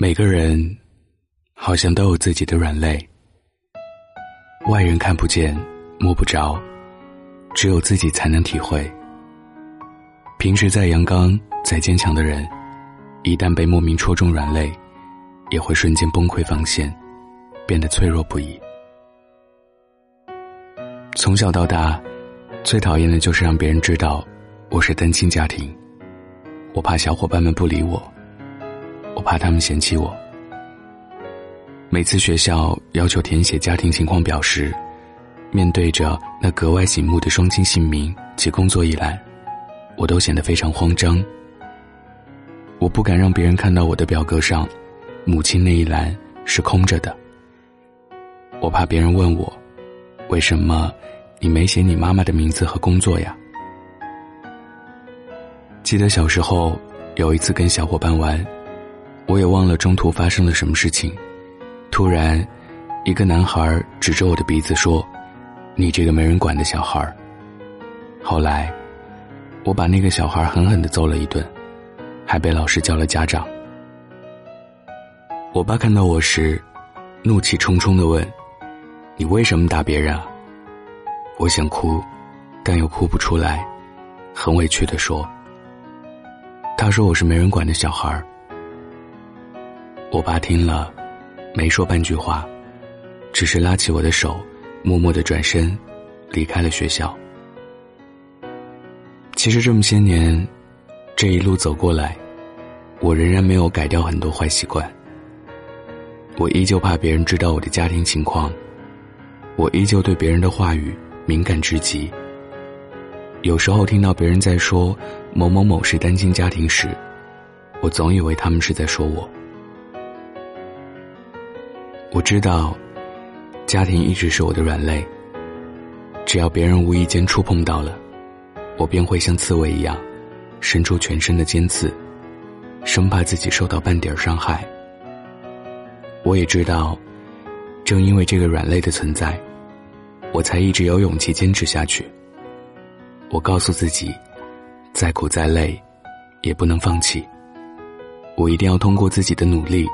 每个人好像都有自己的软肋，外人看不见、摸不着，只有自己才能体会。平时再阳刚、再坚强的人，一旦被莫名戳中软肋，也会瞬间崩溃防线，变得脆弱不已。从小到大，最讨厌的就是让别人知道我是单亲家庭。我怕小伙伴们不理我，我怕他们嫌弃我。每次学校要求填写家庭情况表时，面对着那格外醒目的双亲姓名及工作一栏，我都显得非常慌张。我不敢让别人看到我的表格上，母亲那一栏是空着的。我怕别人问我，为什么你没写你妈妈的名字和工作呀？记得小时候有一次跟小伙伴玩，我也忘了中途发生了什么事情。突然，一个男孩指着我的鼻子说：“你这个没人管的小孩。”后来，我把那个小孩狠狠的揍了一顿，还被老师叫了家长。我爸看到我时，怒气冲冲的问：“你为什么打别人啊？”我想哭，但又哭不出来，很委屈的说。他说我是没人管的小孩。我爸听了，没说半句话，只是拉起我的手，默默的转身，离开了学校。其实这么些年，这一路走过来，我仍然没有改掉很多坏习惯。我依旧怕别人知道我的家庭情况，我依旧对别人的话语敏感至极。有时候听到别人在说某某某是单亲家庭时，我总以为他们是在说我。我知道，家庭一直是我的软肋。只要别人无意间触碰到了，我便会像刺猬一样，伸出全身的尖刺，生怕自己受到半点伤害。我也知道，正因为这个软肋的存在，我才一直有勇气坚持下去。我告诉自己，再苦再累，也不能放弃。我一定要通过自己的努力，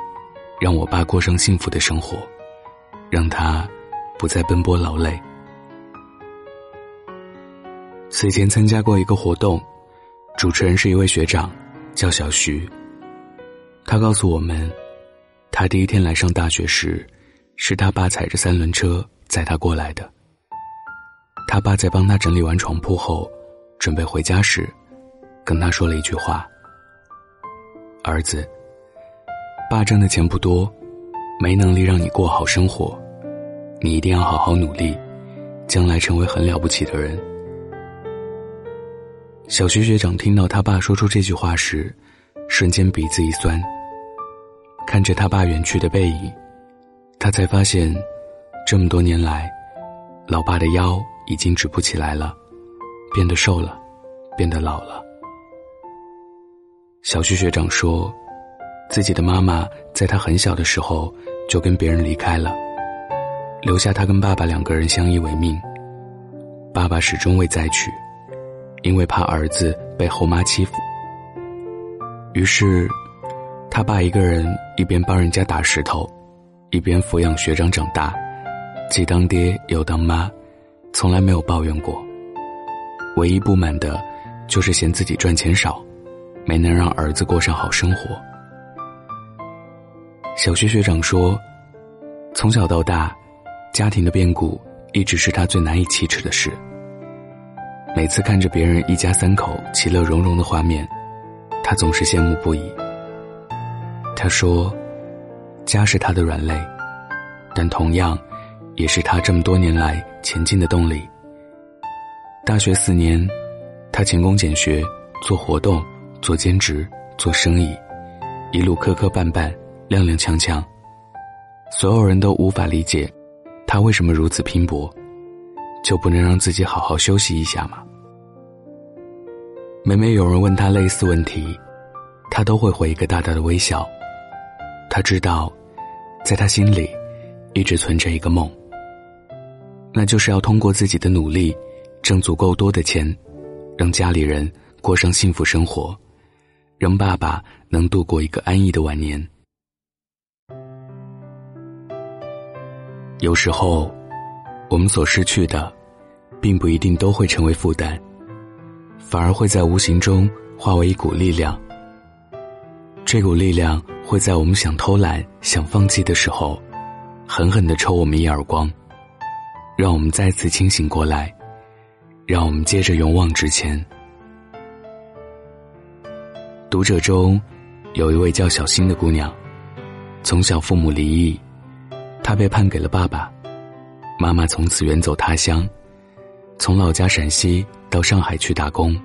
让我爸过上幸福的生活，让他不再奔波劳累。此前参加过一个活动，主持人是一位学长，叫小徐。他告诉我们，他第一天来上大学时，是他爸踩着三轮车载他过来的。他爸在帮他整理完床铺后，准备回家时，跟他说了一句话：“儿子，爸挣的钱不多，没能力让你过好生活，你一定要好好努力，将来成为很了不起的人。”小学学长听到他爸说出这句话时，瞬间鼻子一酸。看着他爸远去的背影，他才发现，这么多年来，老爸的腰。已经直不起来了，变得瘦了，变得老了。小徐学长说，自己的妈妈在他很小的时候就跟别人离开了，留下他跟爸爸两个人相依为命。爸爸始终未再娶，因为怕儿子被后妈欺负。于是，他爸一个人一边帮人家打石头，一边抚养学长长大，既当爹又当妈。从来没有抱怨过，唯一不满的，就是嫌自己赚钱少，没能让儿子过上好生活。小学学长说，从小到大，家庭的变故一直是他最难以启齿的事。每次看着别人一家三口其乐融融的画面，他总是羡慕不已。他说，家是他的软肋，但同样。也是他这么多年来前进的动力。大学四年，他勤工俭学，做活动，做兼职，做生意，一路磕磕绊绊，踉踉跄跄。所有人都无法理解，他为什么如此拼搏，就不能让自己好好休息一下吗？每每有人问他类似问题，他都会回一个大大的微笑。他知道，在他心里，一直存着一个梦。那就是要通过自己的努力，挣足够多的钱，让家里人过上幸福生活，让爸爸能度过一个安逸的晚年。有时候，我们所失去的，并不一定都会成为负担，反而会在无形中化为一股力量。这股力量会在我们想偷懒、想放弃的时候，狠狠的抽我们一耳光，让我们再次清醒过来，让我们接着勇往直前。读者中，有一位叫小新的姑娘，从小父母离异。他被判给了爸爸，妈妈从此远走他乡，从老家陕西到上海去打工。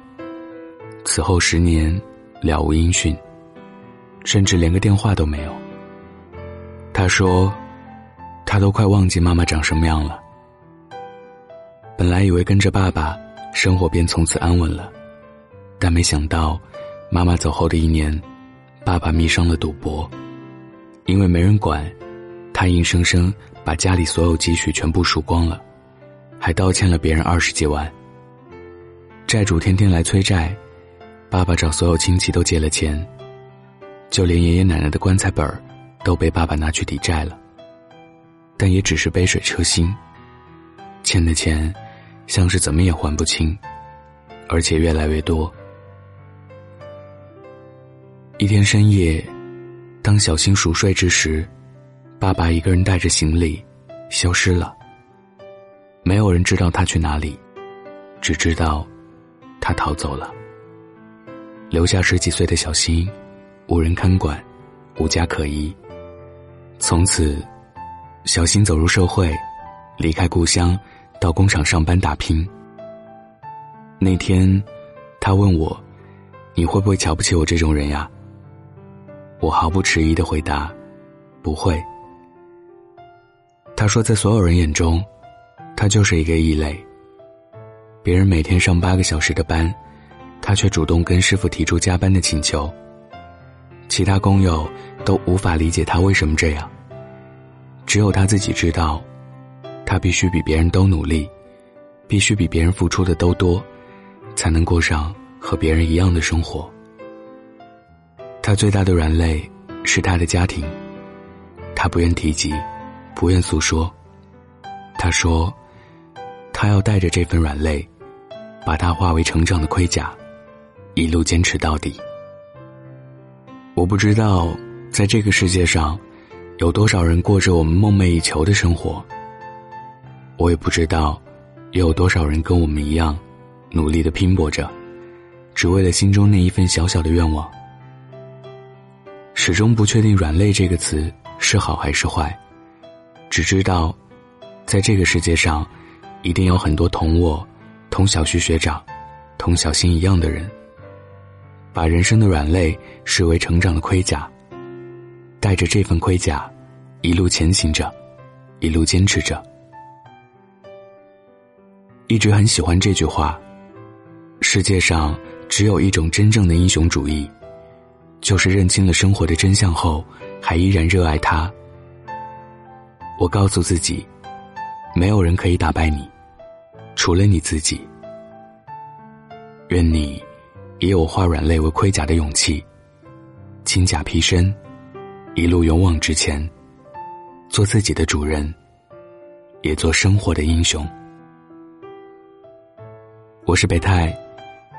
此后十年，了无音讯，甚至连个电话都没有。他说，他都快忘记妈妈长什么样了。本来以为跟着爸爸，生活便从此安稳了，但没想到，妈妈走后的一年，爸爸迷上了赌博，因为没人管。他硬生生把家里所有积蓄全部输光了，还倒欠了别人二十几万。债主天天来催债，爸爸找所有亲戚都借了钱，就连爷爷奶奶的棺材本儿都被爸爸拿去抵债了。但也只是杯水车薪，欠的钱像是怎么也还不清，而且越来越多。一天深夜，当小新熟睡之时。爸爸一个人带着行李，消失了。没有人知道他去哪里，只知道他逃走了，留下十几岁的小新，无人看管，无家可依。从此，小新走入社会，离开故乡，到工厂上班打拼。那天，他问我：“你会不会瞧不起我这种人呀？”我毫不迟疑的回答：“不会。”他说，在所有人眼中，他就是一个异类。别人每天上八个小时的班，他却主动跟师傅提出加班的请求。其他工友都无法理解他为什么这样。只有他自己知道，他必须比别人都努力，必须比别人付出的都多，才能过上和别人一样的生活。他最大的软肋是他的家庭，他不愿提及。不愿诉说，他说：“他要带着这份软肋，把它化为成长的盔甲，一路坚持到底。”我不知道，在这个世界上，有多少人过着我们梦寐以求的生活。我也不知道，又有多少人跟我们一样，努力的拼搏着，只为了心中那一份小小的愿望。始终不确定“软肋”这个词是好还是坏。只知道，在这个世界上，一定有很多同我、同小徐学长、同小新一样的人，把人生的软肋视为成长的盔甲，带着这份盔甲，一路前行着，一路坚持着。一直很喜欢这句话：世界上只有一种真正的英雄主义，就是认清了生活的真相后，还依然热爱它。我告诉自己，没有人可以打败你，除了你自己。愿你也有化软肋为盔甲的勇气，轻甲披身，一路勇往直前，做自己的主人，也做生活的英雄。我是北泰，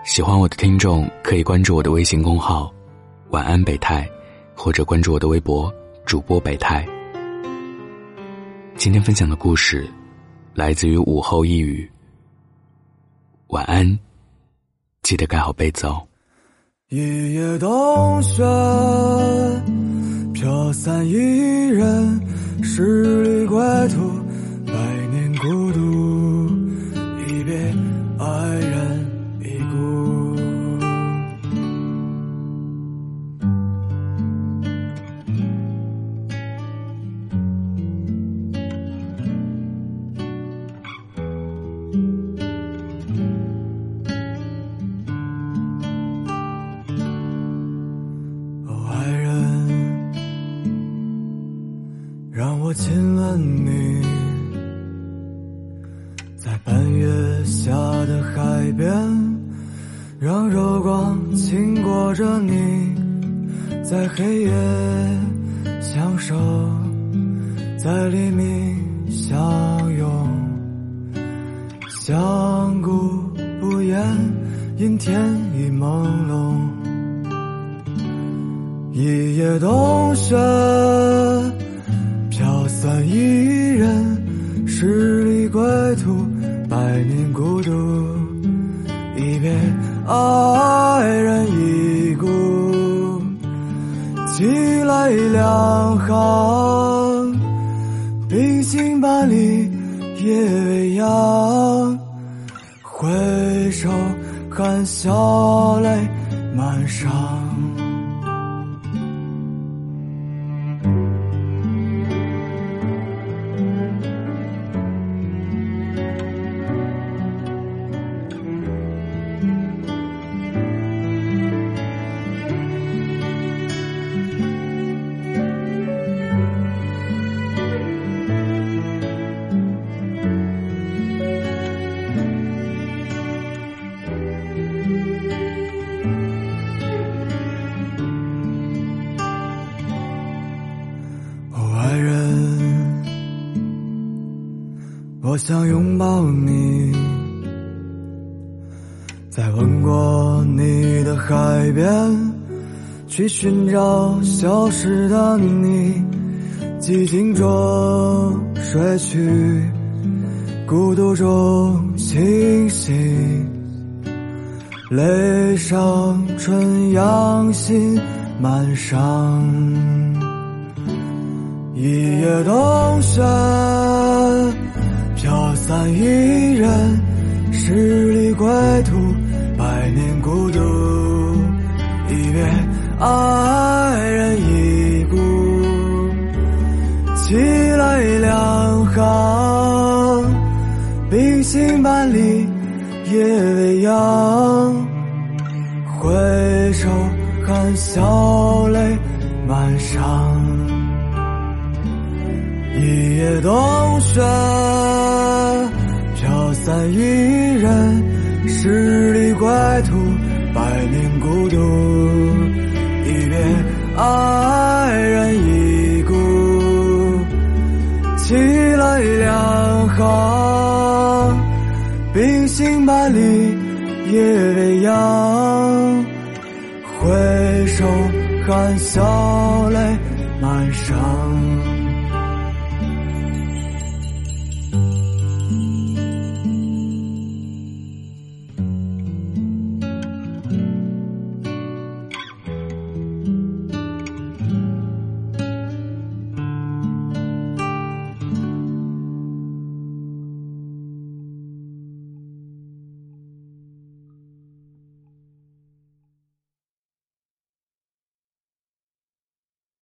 喜欢我的听众可以关注我的微信公号“晚安北泰”，或者关注我的微博主播北泰。今天分享的故事，来自于午后一语。晚安，记得盖好被子哦。一夜冬雪，飘散一人，十里归途，抱着你，在黑夜相守，在黎明相拥，相顾不言，阴天已朦胧。一夜冬雪，飘散一人，十里归途，百年孤独。一别爱人已故，寄来两行，冰心半里夜未央。回首含笑泪满裳。想拥抱你，在吻过你的海边，去寻找消失的你。寂静中睡去，孤独中清醒，泪上春阳心满上，一夜冬雪。飘散一人，十里归途，百年孤独。一别爱人已故，寄来两行，冰心半里夜未央。回首含笑泪满裳，一夜冬雪。散一人，十里归途，百年孤独。一别爱人已故，寄来两行，冰心半里夜未央。回首含笑。